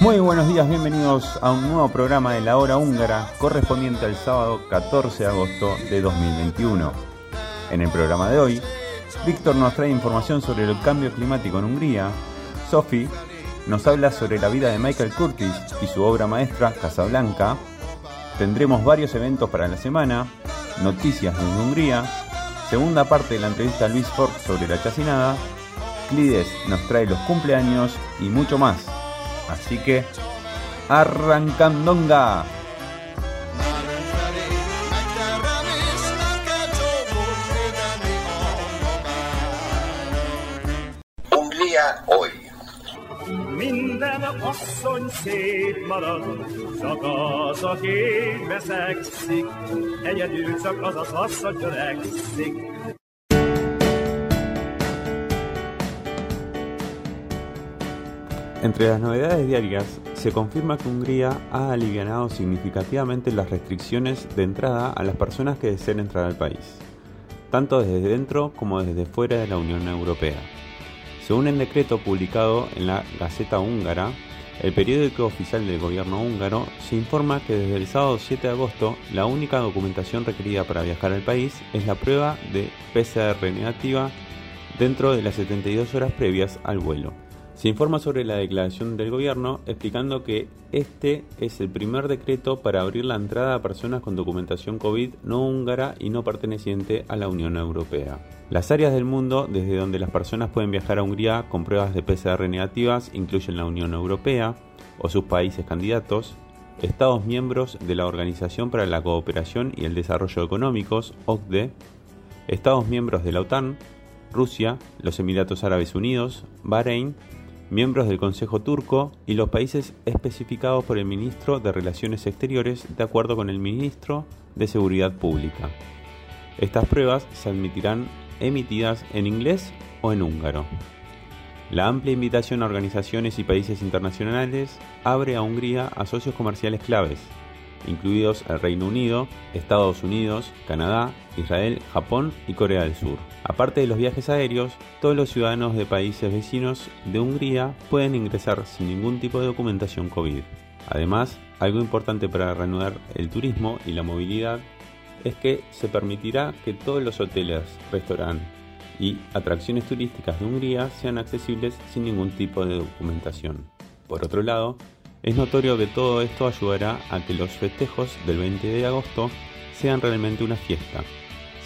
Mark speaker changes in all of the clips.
Speaker 1: Muy buenos días, bienvenidos a un nuevo programa de La Hora Húngara correspondiente al sábado 14 de agosto de 2021. En el programa de hoy, Víctor nos trae información sobre el cambio climático en Hungría, Sophie nos habla sobre la vida de Michael Curtis y su obra maestra Casablanca, tendremos varios eventos para la semana, noticias de Hungría, segunda parte de la entrevista a Luis Ford sobre la chacinada, Clides nos trae los cumpleaños y mucho más. Así que, arrancandonga. Entre las novedades diarias, se confirma que Hungría ha alivianado significativamente las restricciones de entrada a las personas que deseen entrar al país, tanto desde dentro como desde fuera de la Unión Europea. Según el decreto publicado en la Gaceta Húngara, el periódico oficial del gobierno húngaro, se informa que desde el sábado 7 de agosto la única documentación requerida para viajar al país es la prueba de PCR negativa dentro de las 72 horas previas al vuelo. Se informa sobre la declaración del gobierno explicando que este es el primer decreto para abrir la entrada a personas con documentación COVID no húngara y no perteneciente a la Unión Europea. Las áreas del mundo desde donde las personas pueden viajar a Hungría con pruebas de PCR negativas incluyen la Unión Europea o sus países candidatos, Estados miembros de la Organización para la Cooperación y el Desarrollo Económicos, OCDE, Estados miembros de la OTAN, Rusia, los Emiratos Árabes Unidos, Bahrein, miembros del Consejo Turco y los países especificados por el Ministro de Relaciones Exteriores de acuerdo con el Ministro de Seguridad Pública. Estas pruebas se admitirán emitidas en inglés o en húngaro. La amplia invitación a organizaciones y países internacionales abre a Hungría a socios comerciales claves, incluidos el Reino Unido, Estados Unidos, Canadá, Israel, Japón y Corea del Sur. Aparte de los viajes aéreos, todos los ciudadanos de países vecinos de Hungría pueden ingresar sin ningún tipo de documentación COVID. Además, algo importante para reanudar el turismo y la movilidad es que se permitirá que todos los hoteles, restaurantes y atracciones turísticas de Hungría sean accesibles sin ningún tipo de documentación. Por otro lado, es notorio que todo esto ayudará a que los festejos del 20 de agosto sean realmente una fiesta,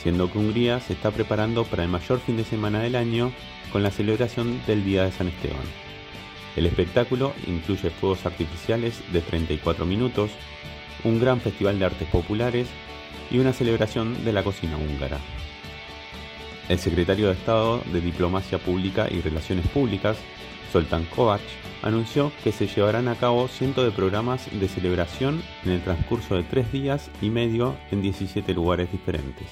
Speaker 1: siendo que Hungría se está preparando para el mayor fin de semana del año con la celebración del Día de San Esteban. El espectáculo incluye fuegos artificiales de 34 minutos, un gran festival de artes populares y una celebración de la cocina húngara. El secretario de Estado de Diplomacia Pública y Relaciones Públicas, Soltan Kovac, anunció que se llevarán a cabo cientos de programas de celebración en el transcurso de tres días y medio en 17 lugares diferentes.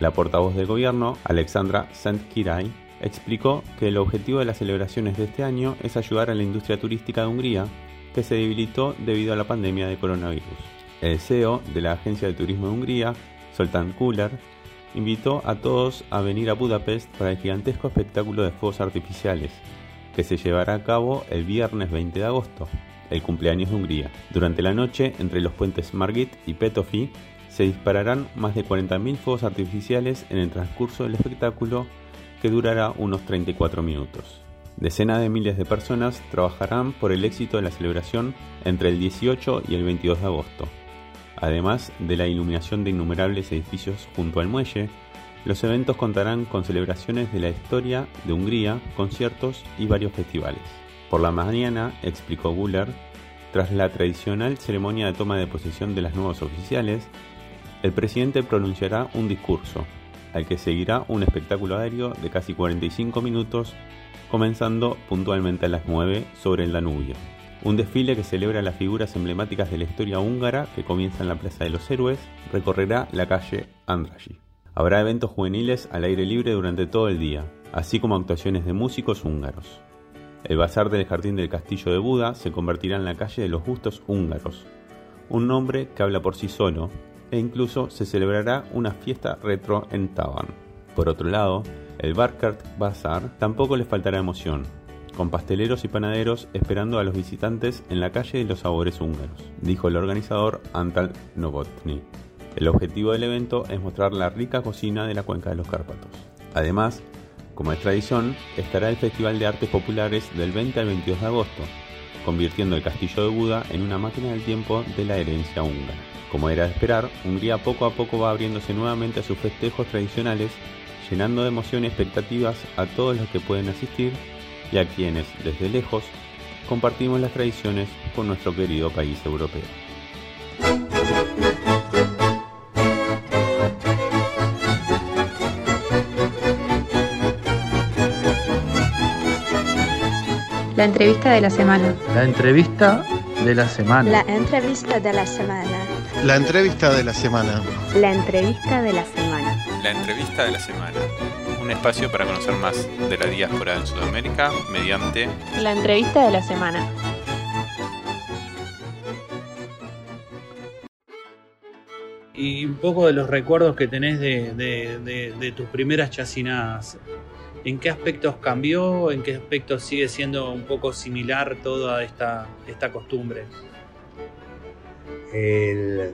Speaker 1: La portavoz del gobierno, Alexandra Santkirai, explicó que el objetivo de las celebraciones de este año es ayudar a la industria turística de Hungría, que se debilitó debido a la pandemia de coronavirus. El CEO de la Agencia de Turismo de Hungría, Soltan Kuller, invitó a todos a venir a Budapest para el gigantesco espectáculo de fuegos artificiales, que se llevará a cabo el viernes 20 de agosto, el cumpleaños de Hungría. Durante la noche, entre los puentes Margit y Petofi, se dispararán más de 40.000 fuegos artificiales en el transcurso del espectáculo que durará unos 34 minutos. Decenas de miles de personas trabajarán por el éxito de la celebración entre el 18 y el 22 de agosto. Además de la iluminación de innumerables edificios junto al muelle, los eventos contarán con celebraciones de la historia de Hungría, conciertos y varios festivales. Por la mañana, explicó Guller, Tras la tradicional ceremonia de toma de posesión de las nuevos oficiales, el presidente pronunciará un discurso, al que seguirá un espectáculo aéreo de casi 45 minutos, comenzando puntualmente a las 9 sobre el Danubio. Un desfile que celebra las figuras emblemáticas de la historia húngara que comienza en la Plaza de los Héroes recorrerá la calle Andrassy. Habrá eventos juveniles al aire libre durante todo el día, así como actuaciones de músicos húngaros. El bazar del Jardín del Castillo de Buda se convertirá en la calle de los gustos húngaros, un nombre que habla por sí solo, e incluso se celebrará una fiesta retro en Taban. Por otro lado, el Barkart Bazar tampoco les faltará emoción, con pasteleros y panaderos esperando a los visitantes en la calle de los sabores húngaros, dijo el organizador Antal Novotny. El objetivo del evento es mostrar la rica cocina de la cuenca de los Cárpatos. Además, como es tradición, estará el Festival de Artes Populares del 20 al 22 de agosto, convirtiendo el Castillo de Buda en una máquina del tiempo de la herencia húngara. Como era de esperar, Hungría poco a poco va abriéndose nuevamente a sus festejos tradicionales, llenando de emoción y expectativas a todos los que pueden asistir y a quienes, desde lejos, compartimos las tradiciones con nuestro querido país europeo.
Speaker 2: La entrevista de la semana.
Speaker 3: La entrevista de la semana.
Speaker 4: La entrevista de la semana.
Speaker 5: La entrevista de la semana.
Speaker 6: La entrevista de la semana.
Speaker 7: La entrevista de la semana. Un espacio para conocer más de la diáspora en Sudamérica mediante
Speaker 2: La entrevista de la semana.
Speaker 3: Y un poco de los recuerdos que tenés de, de- de- de tus primeras chacinadas. ¿En qué aspectos cambió? ¿En qué aspectos sigue siendo un poco similar toda esta, esta costumbre?
Speaker 8: el-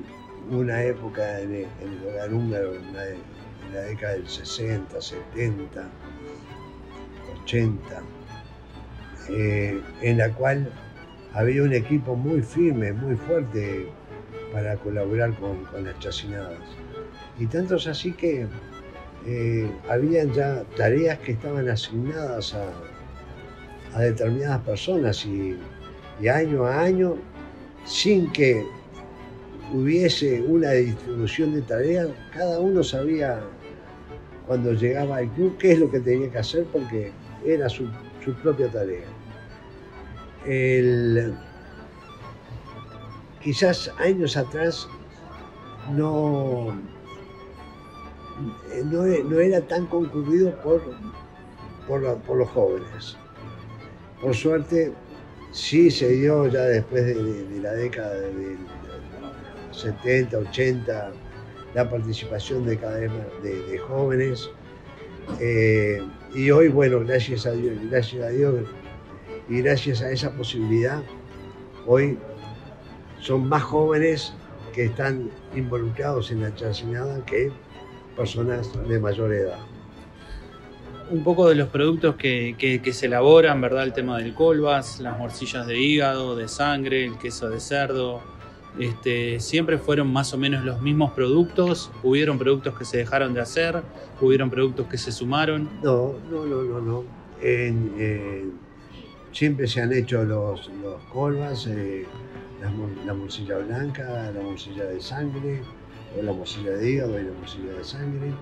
Speaker 8: una época en el, en el hogar húngaro, en la, década del 60, 70, 80, eh, en la cual había un equipo muy firme, muy fuerte para colaborar con, las chacinadas. Y tanto es así que eh, habían ya tareas que estaban asignadas a, determinadas personas y año a año, sin que hubiese una distribución de tareas, cada uno sabía cuando llegaba al club qué es lo que tenía que hacer porque era su, su propia tarea. El- quizás años atrás no, no, no era tan concurrido por, por, los jóvenes. Por suerte, sí se dio ya después de, de- de la década del 70, 80, la participación de cada vez de, jóvenes. Eh, y hoy, bueno, gracias a Dios, gracias a Dios y gracias a esa posibilidad, hoy son más jóvenes que están involucrados en la chacinada que personas de mayor edad.
Speaker 3: Un poco de los productos que, que- que se elaboran, ¿verdad? El tema del colbas, las morcillas de hígado, de sangre, el queso de cerdo. Este, siempre fueron más o menos los mismos productos. Hubieron productos que se dejaron de hacer, hubieron productos que se sumaron.
Speaker 8: No, no, no, no, no. Siempre se han hecho los, los colvas, eh, la, la blanca, la morcilla de sangre, o la morcilla de hígado y la morcilla de sangre,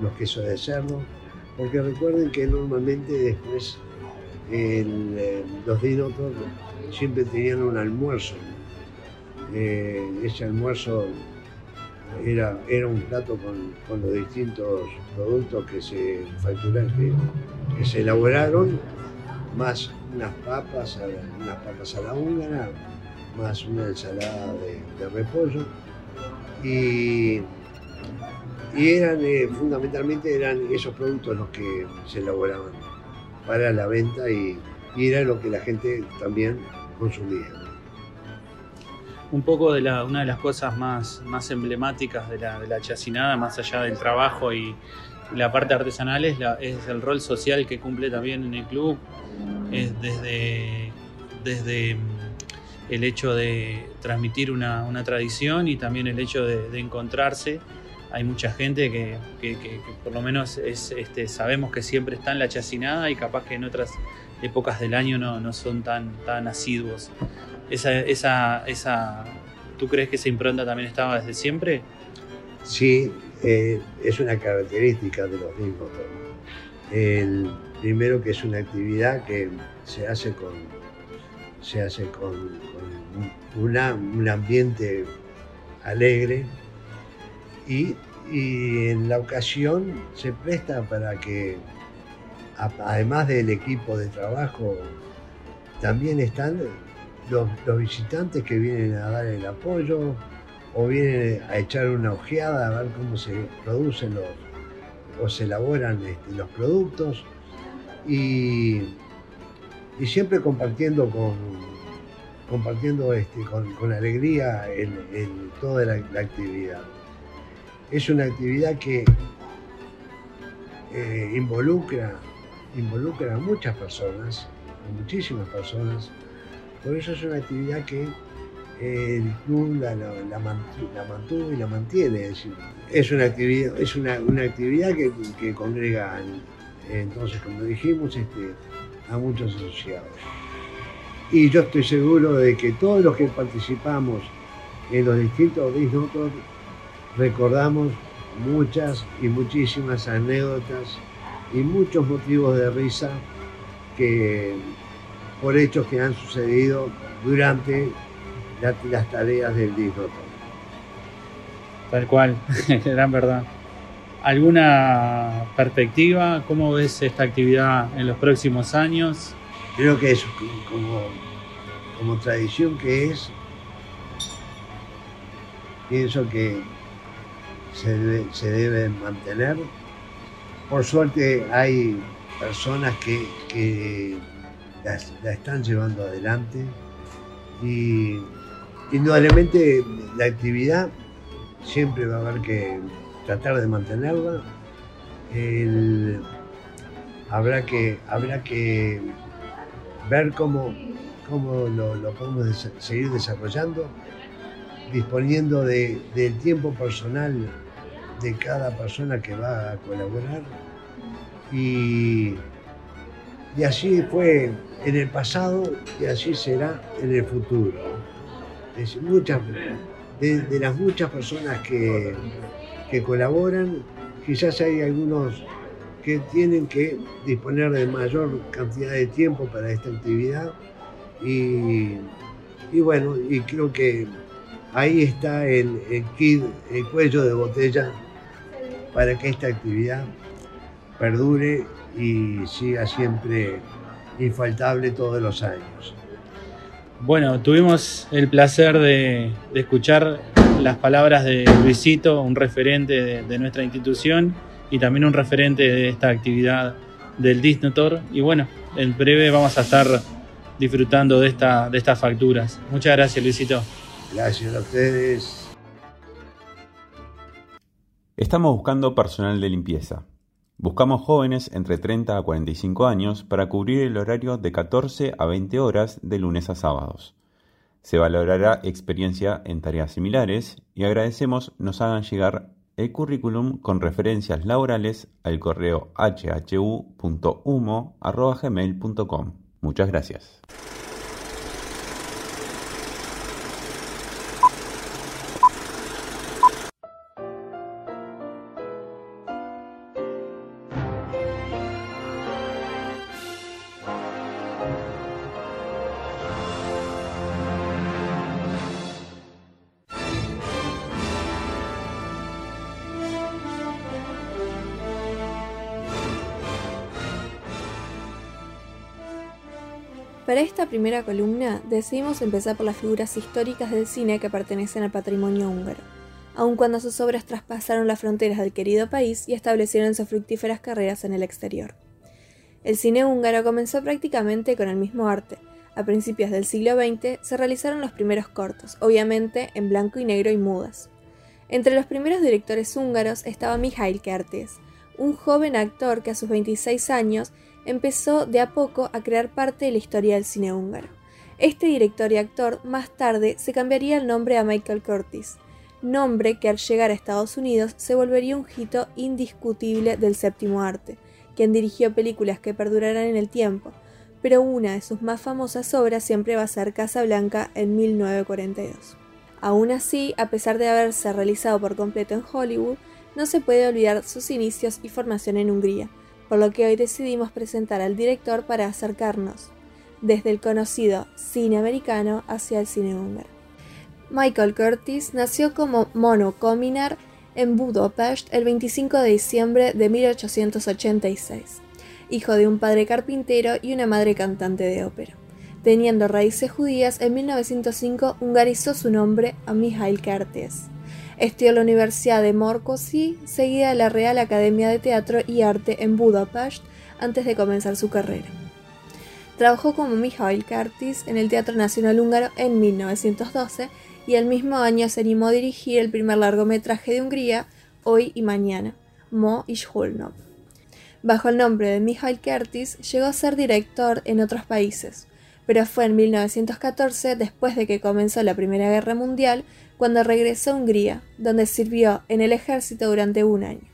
Speaker 8: los quesos de cerdo, porque recuerden que normalmente después el, eh, los dinotos siempre tenían un almuerzo. Ese almuerzo era, era un plato con, con los distintos productos que se facturaron, que, se elaboraron, más unas papas, unas papas a la húngara, más una ensalada de, repollo. Y, y eran, eh, fundamentalmente eran esos productos los que se elaboraban para la venta y era lo que la gente también consumía.
Speaker 3: Un poco de la, una de las cosas más, emblemáticas de la, de chacinada, más allá del trabajo y la parte artesanal, es, el rol social que cumple también en el club. Es desde, mm, el hecho de transmitir una, tradición y también el hecho de, encontrarse. Hay mucha gente que, por lo menos es, este, sabemos que siempre está en la chacinada y capaz que en otras épocas del año no, no son tan, tan asiduos. Esa, esa, esa, ¿Tú crees que esa impronta también estaba desde siempre?
Speaker 8: Sí, eh, es una característica de los discos. El primero que es una actividad que se hace con, se hace con, un ambiente alegre y, y en la ocasión se presta para que además del equipo de trabajo también están los, visitantes que vienen a dar el apoyo o vienen a echar una ojeada a ver cómo se producen los o se elaboran este, los productos y, y siempre compartiendo con compartiendo este, con, con alegría el- el- toda la, la actividad. Es una actividad que eh, involucra, involucra a muchas personas, a muchísimas personas. Por eso es una actividad que eh, el club la, la- la mantu- la mantuvo y la mantiene. Es, decir, es una actividad, es una, una actividad que, que congrega, entonces, como dijimos, este, a muchos asociados. Y yo estoy seguro de que todos los que participamos en los distintos disnotos recordamos muchas y muchísimas anécdotas y muchos motivos de risa que por hechos que han sucedido durante la- las tareas del disnoto.
Speaker 3: Tal cual, gran verdad. ¿Alguna perspectiva? ¿Cómo ves esta actividad en los próximos años?
Speaker 8: Creo que es como, como tradición que es, pienso que se debe, se debe mantener. Por suerte hay personas que, que la, están llevando adelante y indudablemente la actividad siempre va a haber que tratar de mantenerla. Habrá, que, habrá que ver cómo, cómo lo, podemos seguir desarrollando, disponiendo de- del tiempo personal de cada persona que va a colaborar. Y, y así fue en el pasado y así será en el futuro. De las muchas personas que, que colaboran, quizás hay algunos que tienen que disponer de mayor cantidad de tiempo para esta actividad y, y bueno, y creo que ahí está el, el kit, el cuello de botella para que esta actividad perdure y siga siempre infaltable todos los años.
Speaker 3: Bueno, tuvimos el placer de, de escuchar las palabras de Luisito, un referente de, de nuestra institución y también un referente de esta actividad del Disnotor. Y bueno, en breve vamos a estar disfrutando de, esta, de estas facturas. Muchas gracias, Luisito.
Speaker 8: Gracias a ustedes.
Speaker 1: Estamos buscando personal de limpieza. Buscamos jóvenes entre 30 a 45 años para cubrir el horario de 14 a 20 horas de lunes a sábados. Se valorará experiencia en tareas similares y agradecemos nos hagan llegar el currículum con referencias laborales al correo hhu.humo.gmail.com. Muchas gracias.
Speaker 9: Para esta primera columna decidimos empezar por las figuras históricas del cine que pertenecen al patrimonio húngaro, aun cuando sus obras traspasaron las fronteras del querido país y establecieron sus fructíferas carreras en el exterior. El cine húngaro comenzó prácticamente con el mismo arte. A principios del siglo XX se realizaron los primeros cortos, obviamente en blanco y negro y mudas. Entre los primeros directores húngaros estaba Mikhail Kertész, un joven actor que a sus 26 años empezó de a poco a crear parte de la historia del cine húngaro. Este director y actor más tarde se cambiaría el nombre a Michael Curtis, nombre que al llegar a Estados Unidos se volvería un hito indiscutible del séptimo arte, quien dirigió películas que perdurarán en el tiempo, pero una de sus más famosas obras siempre va a ser Casablanca en 1942. Aún así, a pesar de haberse realizado por completo en Hollywood, no se puede olvidar sus inicios y formación en Hungría, por lo que hoy decidimos presentar al director para acercarnos desde el conocido cine americano hacia el cine húngaro. Michael Curtis nació como Mono Kominar en Budapest el 25 de diciembre de 1886, hijo de un padre carpintero y una madre cantante de ópera. Teniendo raíces judías, en 1905 hungarizó su nombre a Mihail Kertész. Estudió en la Universidad de Morcosi, seguida de la Real Academia de Teatro y Arte en Budapest, antes de comenzar su carrera. Trabajó como Mihail Kertész en el Teatro Nacional Húngaro en 1912 y el mismo año se animó a dirigir el primer largometraje de Hungría, Hoy y Mañana, Mo y Holnov. Bajo el nombre de Mihail Kertész llegó a ser director en otros países, pero fue en 1914, después de que comenzó la Primera Guerra Mundial, cuando regresó a Hungría, donde sirvió en el ejército durante un año.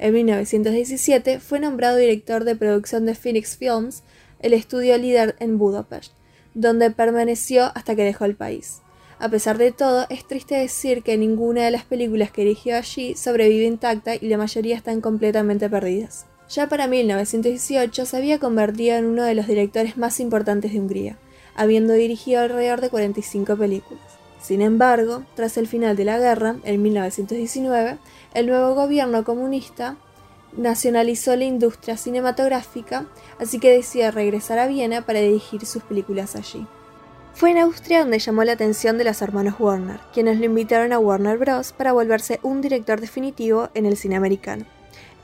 Speaker 9: En 1917 fue nombrado director de producción de Phoenix Films, el estudio líder en Budapest, donde permaneció hasta que dejó el país. A pesar de todo, es triste decir que ninguna de las películas que dirigió allí sobrevive intacta y la mayoría están completamente perdidas. Ya para 1918 se había convertido en uno de los directores más importantes de Hungría, habiendo dirigido alrededor de 45 películas. Sin embargo, tras el final de la guerra, en 1919, el nuevo gobierno comunista nacionalizó la industria cinematográfica, así que decidió regresar a Viena para dirigir sus películas allí. Fue en Austria donde llamó la atención de los hermanos Warner, quienes lo invitaron a Warner Bros. para volverse un director definitivo en el cine americano.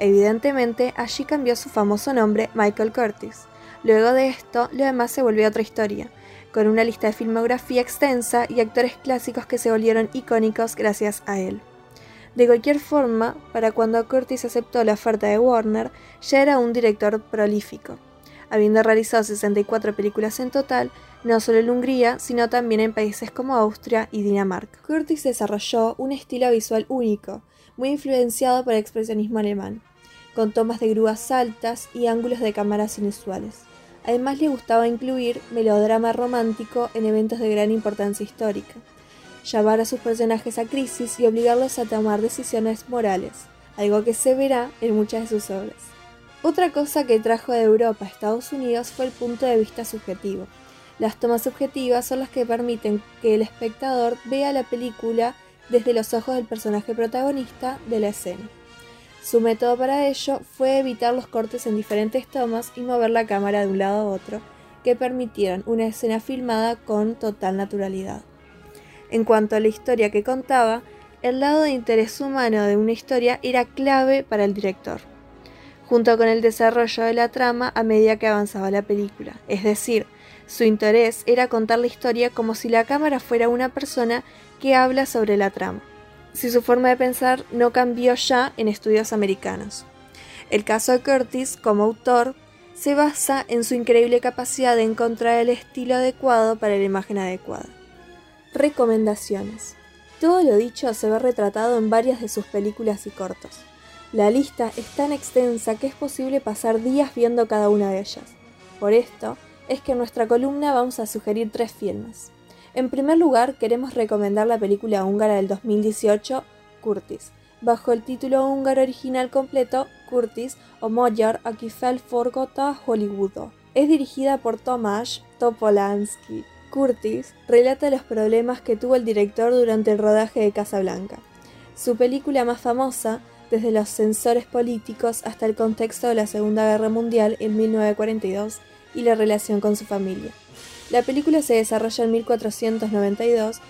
Speaker 9: Evidentemente, allí cambió su famoso nombre Michael Curtis. Luego de esto, lo demás se volvió otra historia, con una lista de filmografía extensa y actores clásicos que se volvieron icónicos gracias a él. De cualquier forma, para cuando Curtis aceptó la oferta de Warner, ya era un director prolífico, habiendo realizado 64 películas en total, no solo en Hungría, sino también en países como Austria y Dinamarca. Curtis desarrolló un estilo visual único, muy influenciado por el expresionismo alemán, con tomas de grúas altas y ángulos de cámaras inusuales. Además le gustaba incluir melodrama romántico en eventos de gran importancia histórica, llevar a sus personajes a crisis y obligarlos a tomar decisiones morales, algo que se verá en muchas de sus obras. Otra cosa que trajo de Europa a Estados Unidos fue el punto de vista subjetivo. Las tomas subjetivas son las que permiten que el espectador vea la película desde los ojos del personaje protagonista de la escena. Su método para ello fue evitar los cortes en diferentes tomas y mover la cámara de un lado a otro, que permitieron una escena filmada con total naturalidad. En cuanto a la historia que contaba, el lado de interés humano de una historia era clave para el director, junto con el desarrollo de la trama a medida que avanzaba la película. Es decir, su interés era contar la historia como si la cámara fuera una persona que habla sobre la trama si su forma de pensar no cambió ya en estudios americanos. El caso de Curtis, como autor, se basa en su increíble capacidad de encontrar el estilo adecuado para la imagen adecuada. Recomendaciones. Todo lo dicho se ve retratado en varias de sus películas y cortos. La lista es tan extensa que es posible pasar días viendo cada una de ellas. Por esto, es que en nuestra columna vamos a sugerir tres filmes. En primer lugar, queremos recomendar la película húngara del 2018, Curtis, bajo el título húngaro original completo, Curtis o Magyar, aki felforgota Hollywoodo. Es dirigida por Tomasz Topolansky. Curtis relata los problemas que tuvo el director durante el rodaje de Casablanca. Su película más famosa, desde los censores políticos hasta el contexto de la Segunda Guerra Mundial en 1942 y la relación con su familia. La película se desarrolla en 1492,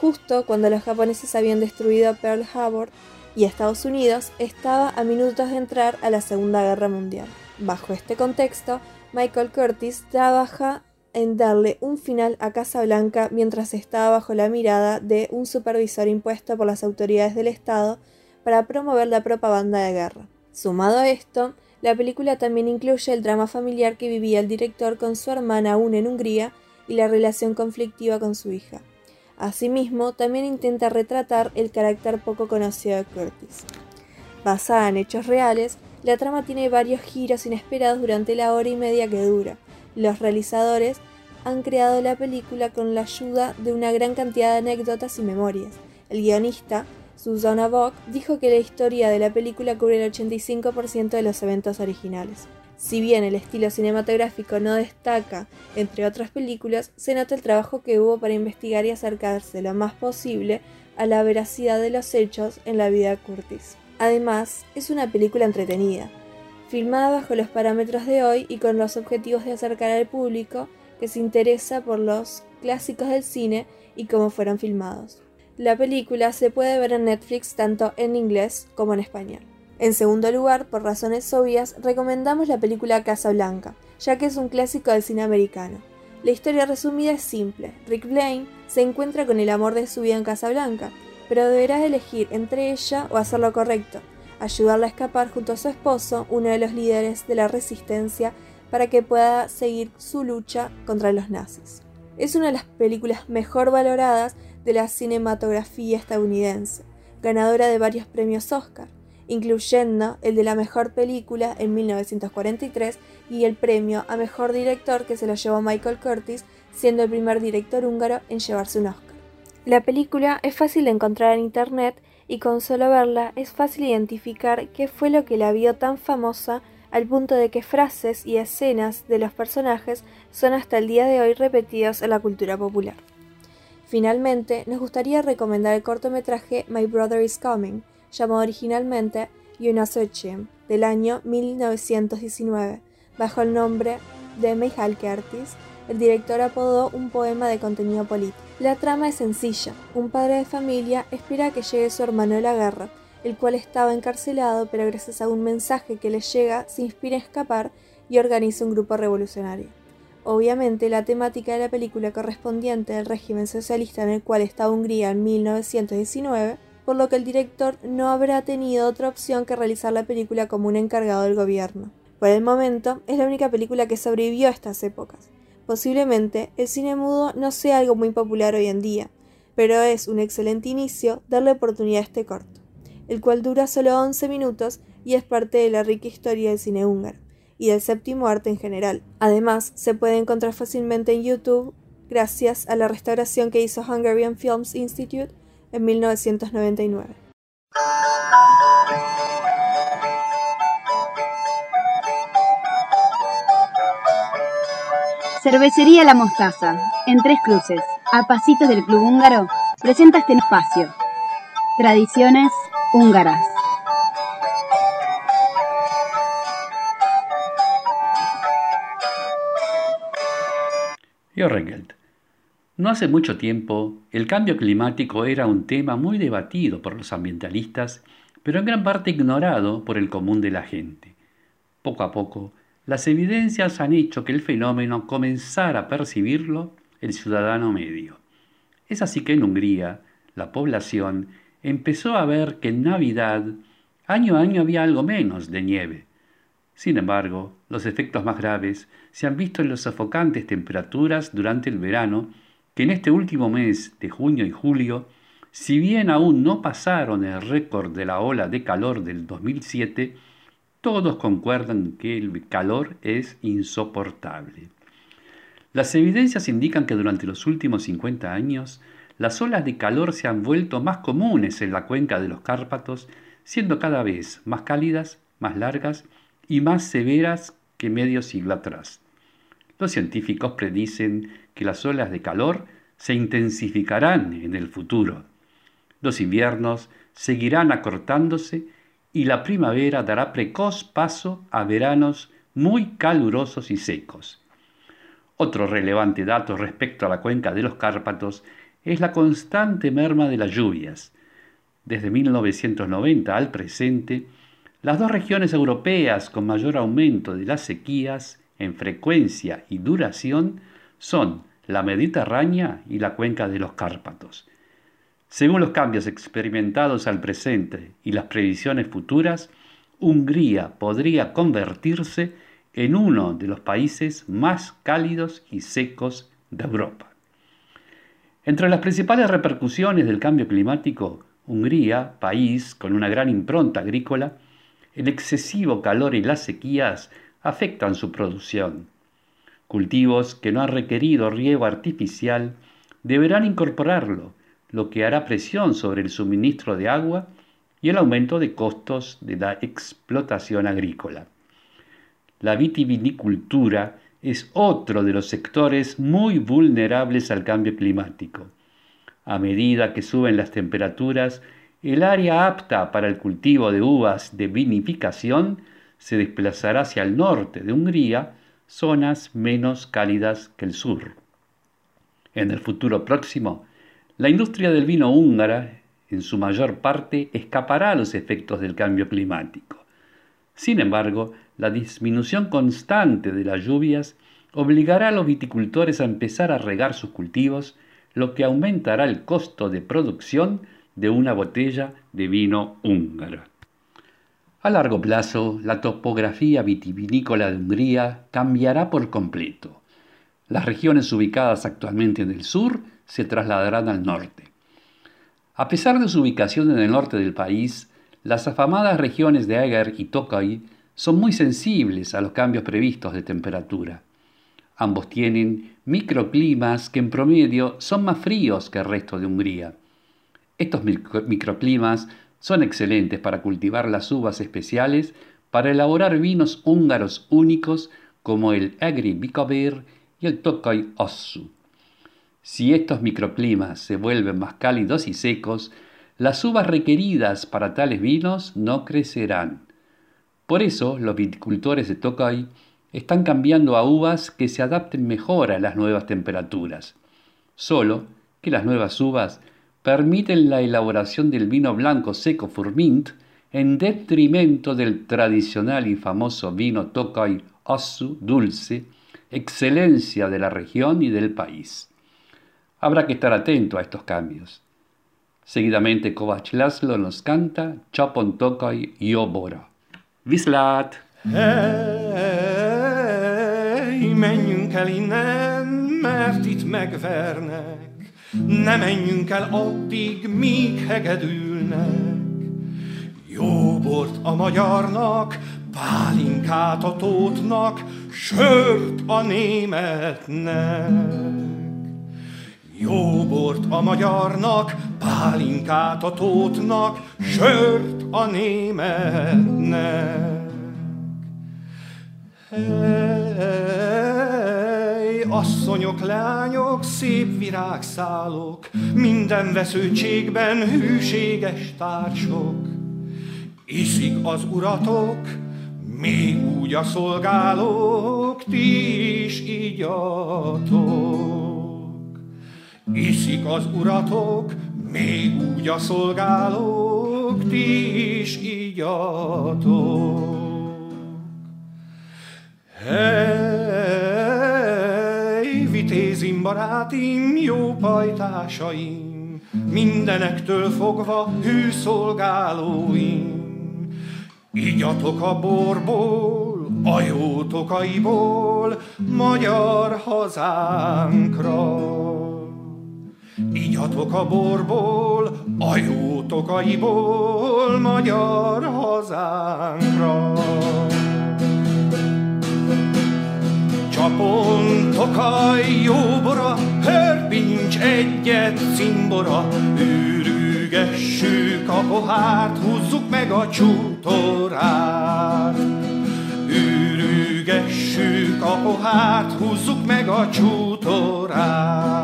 Speaker 9: justo cuando los japoneses habían destruido Pearl Harbor y Estados Unidos estaba a minutos de entrar a la Segunda Guerra Mundial. Bajo este contexto, Michael Curtis trabaja en darle un final a Casablanca mientras estaba bajo la mirada de un supervisor impuesto por las autoridades del Estado para promover la propaganda de guerra. Sumado a esto, la película también incluye el drama familiar que vivía el director con su hermana aún en Hungría y la relación conflictiva con su hija. Asimismo, también intenta retratar el carácter poco conocido de Curtis. Basada en hechos reales, la trama tiene varios giros inesperados durante la hora y media que dura, Los realizadores han creado la película con la ayuda de una gran cantidad de anécdotas y memorias. El guionista, Susanna Bock, dijo que la historia de la película cubre el 85% de los eventos originales. Si bien el estilo cinematográfico no destaca entre otras películas, se nota el trabajo que hubo para investigar y acercarse lo más posible a la veracidad de los hechos en la vida de Curtis. Además, es una película entretenida, filmada bajo los parámetros de hoy y con los objetivos de acercar al público que se interesa por los clásicos del cine y cómo fueron filmados. La película se puede ver en Netflix tanto en inglés como en español. En segundo lugar, por razones obvias, recomendamos la película Casablanca, ya que es un clásico del cine americano. La historia resumida es simple. Rick Blaine se encuentra con el amor de su vida en Casablanca, pero deberá elegir entre ella o hacer lo correcto, ayudarla a escapar junto a su esposo, uno de los líderes de la resistencia, para que pueda seguir su lucha contra los nazis. Es una de las películas mejor valoradas de la cinematografía estadounidense, ganadora de varios premios Oscar incluyendo el de la mejor película en 1943 y el premio a mejor director que se lo llevó Michael Curtis, siendo el primer director húngaro en llevarse un Oscar. La película es fácil de encontrar en internet y con solo verla es fácil identificar qué fue lo que la vio tan famosa al punto de que frases y escenas de los personajes son hasta el día de hoy repetidos en la cultura popular. Finalmente, nos gustaría recomendar el cortometraje My Brother is Coming, llamado originalmente Yunasochim, del año 1919, bajo el nombre de Michal Kertis, el director apodó un poema de contenido político. La trama es sencilla. Un padre de familia espera que llegue su hermano de la guerra, el cual estaba encarcelado, pero gracias a un mensaje que le llega se inspira a escapar y organiza un grupo revolucionario. Obviamente, la temática de la película correspondiente al régimen socialista en el cual estaba Hungría en 1919 por lo que el director no habrá tenido otra opción que realizar la película como un encargado del gobierno. Por el momento, es la única película que sobrevivió a estas épocas. Posiblemente el cine mudo no sea algo muy popular hoy en día, pero es un excelente inicio darle oportunidad a este corto, el cual dura solo 11 minutos y es parte de la rica historia del cine húngaro y del séptimo arte en general. Además, se puede encontrar fácilmente en YouTube gracias a la restauración que hizo Hungarian Films Institute en 1999.
Speaker 10: Cervecería La Mostaza, en Tres Cruces, a pasitos del Club Húngaro, presenta este espacio. Tradiciones húngaras.
Speaker 11: Jorrengeld. No hace mucho tiempo, el cambio climático era un tema muy debatido por los ambientalistas, pero en gran parte ignorado por el común de la gente. Poco a poco, las evidencias han hecho que el fenómeno comenzara a percibirlo el ciudadano medio. Es así que en Hungría, la población empezó a ver que en Navidad, año a año había algo menos de nieve. Sin embargo, los efectos más graves se han visto en las sofocantes temperaturas durante el verano que en este último mes de junio y julio, si bien aún no pasaron el récord de la ola de calor del 2007, todos concuerdan que el calor es insoportable. Las evidencias indican que durante los últimos 50 años, las olas de calor se han vuelto más comunes en la cuenca de los Cárpatos, siendo cada vez más cálidas, más largas y más severas que medio siglo atrás. Los científicos predicen que las olas de calor se intensificarán en el futuro. Los inviernos seguirán acortándose y la primavera dará precoz paso a veranos muy calurosos y secos. Otro relevante dato respecto a la cuenca de los Cárpatos es la constante merma de las lluvias. Desde 1990 al presente, las dos regiones europeas con mayor aumento de las sequías en frecuencia y duración son la Mediterránea y la cuenca de los Cárpatos. Según los cambios experimentados al presente y las previsiones futuras, Hungría podría convertirse en uno de los países más cálidos y secos de Europa. Entre las principales repercusiones del cambio climático, Hungría, país con una gran impronta agrícola, el excesivo calor y las sequías afectan su producción. Cultivos que no han requerido riego artificial deberán incorporarlo, lo que hará presión sobre el suministro de agua y el aumento de costos de la explotación agrícola. La vitivinicultura es otro de los sectores muy vulnerables al cambio climático. A medida que suben las temperaturas, el área apta para el cultivo de uvas de vinificación se desplazará hacia el norte de Hungría, zonas menos cálidas que el sur. En el futuro próximo, la industria del vino húngara, en su mayor parte, escapará a los efectos del cambio climático. Sin embargo, la disminución constante de las lluvias obligará a los viticultores a empezar a regar sus cultivos, lo que aumentará el costo de producción de una botella de vino húngaro. A largo plazo, la topografía vitivinícola de Hungría cambiará por completo. Las regiones ubicadas actualmente en el sur se trasladarán al norte. A pesar de su ubicación en el norte del país, las afamadas regiones de Eger y Tokaj son muy sensibles a los cambios previstos de temperatura. Ambos tienen microclimas que en promedio son más fríos que el resto de Hungría. Estos microclimas son excelentes para cultivar las uvas especiales para elaborar vinos húngaros únicos como el Egri Bikabir y el Tokaj Ossu. Si estos microclimas se vuelven más cálidos y secos, las uvas requeridas para tales vinos no crecerán. Por eso los viticultores de Tokaj están cambiando a uvas que se adapten mejor a las nuevas temperaturas. Solo que las nuevas uvas permiten la elaboración del vino blanco seco Furmint en detrimento del tradicional y famoso vino Tokaj Ossu dulce, excelencia de la región y del país. Habrá que estar atento a estos cambios. Seguidamente Kovac Laszlo nos canta Chapon Tokaj Jobora. Viszlát!
Speaker 12: Hey, menjünk el innen, mert itt megvernek. Ne menjünk el addig, míg hegedülnek. Jó bort a magyarnak, pálinkát a tótnak, sört a németnek. Jó bort a magyarnak, pálinkát a tótnak, sört a németnek. Hey, asszonyok, lányok, szép virágszálok, minden veszőtségben hűséges társok. Iszik az uratok, még úgy a szolgálók, ti is igyatok. Iszik az uratok, még úgy a szolgálók, ti is igyatok. Hey, vitézim barátim, jó pajtásaim, mindenektől fogva hű szolgálóim. Igyatok a borból, a jó tokaiból, magyar hazánkra. Igyatok a borból, a jó tokaiból, magyar hazánkra. Csapon tokaj jóbora, hörpincs egyet cimbora, űrügessük a pohárt, húzzuk meg a csútorát. Űrügessük a pohárt, húzzuk meg a csútorát.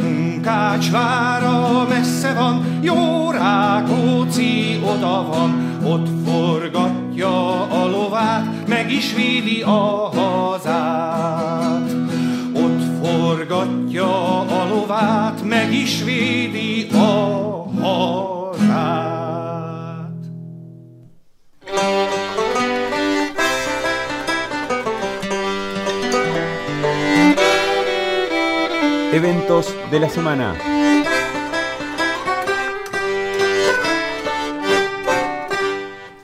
Speaker 12: Munkácsvára messze van, jó Rákóczi oda van, ott forgatja a lovát, meg is védi a hazát.
Speaker 1: Eventos de la semana.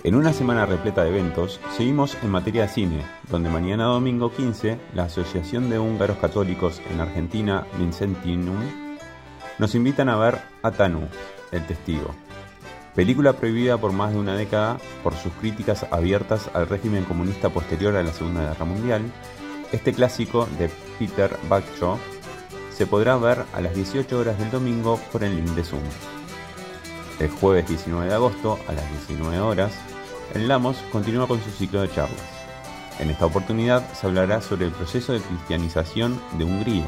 Speaker 1: En una semana repleta de eventos, seguimos en materia de cine, donde mañana domingo 15, la Asociación de Húngaros Católicos en Argentina, Vincentinum, nos invitan a ver Atanu, El Testigo, película prohibida por más de una década por sus críticas abiertas al régimen comunista posterior a la Segunda Guerra Mundial Este clásico de Peter Bagshaw se podrá ver a las 18 horas del domingo por el link de Zoom. El jueves 19 de agosto a las 19 horas, el Lamos continúa con su ciclo de charlas. En esta oportunidad se hablará sobre el proceso de cristianización de Hungría,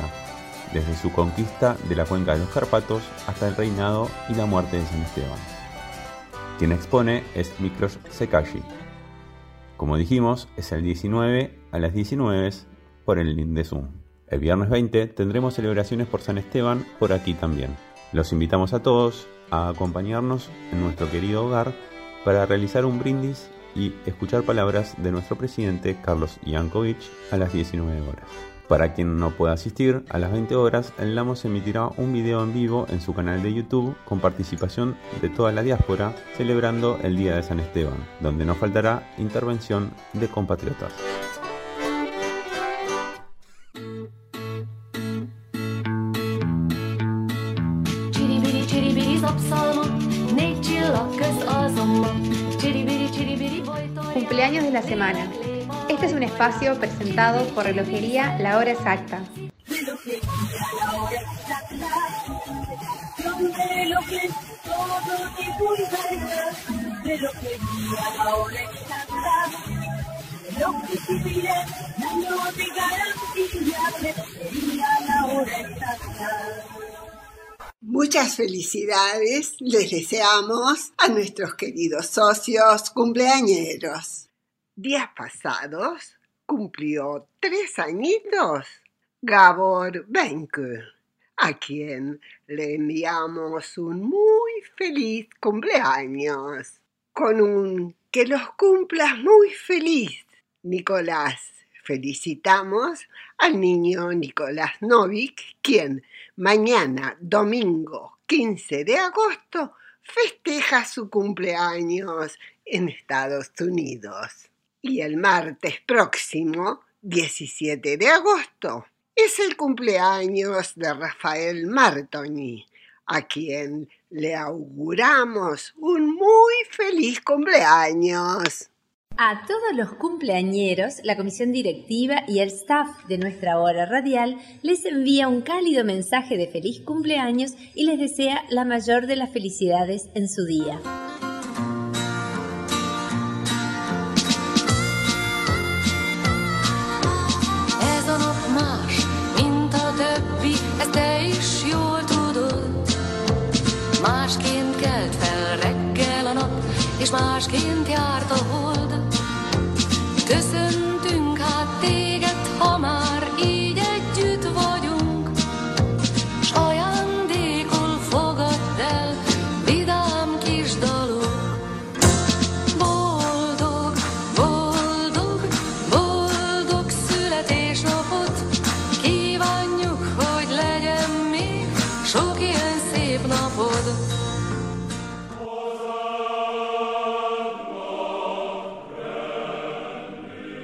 Speaker 1: desde su conquista de la cuenca de los Cárpatos hasta el reinado y la muerte de San Esteban. Quien expone es Miklos Sekashi. Como dijimos, es el 19 a las 19 por el link de Zoom. El viernes 20 tendremos celebraciones por San Esteban por aquí también. Los invitamos a todos a acompañarnos en nuestro querido hogar para realizar un brindis y escuchar palabras de nuestro presidente Carlos Yankovic a las 19 horas. Para quien no pueda asistir, a las 20 horas, el Lamos emitirá un video en vivo en su canal de YouTube con participación de toda la diáspora celebrando el Día de San Esteban, donde no faltará intervención de compatriotas.
Speaker 2: Cumpleaños de la semana. Este es un espacio presentado por Relojería La Hora Exacta.
Speaker 13: Muchas felicidades les deseamos a nuestros queridos socios cumpleañeros. Días pasados cumplió tres añitos Gabor Benke, a quien le enviamos un muy feliz cumpleaños, con un que los cumplas muy feliz, Nicolás. Felicitamos al niño Nicolás Novik, quien mañana, domingo 15 de agosto, festeja su cumpleaños en Estados Unidos. Y el martes próximo, 17 de agosto, es el cumpleaños de Rafael Martoni, a quien le auguramos un muy feliz cumpleaños.
Speaker 14: A todos los cumpleañeros, la comisión directiva y el staff de nuestra hora radial les envía un cálido mensaje de feliz cumpleaños y les desea la mayor de las felicidades en su día.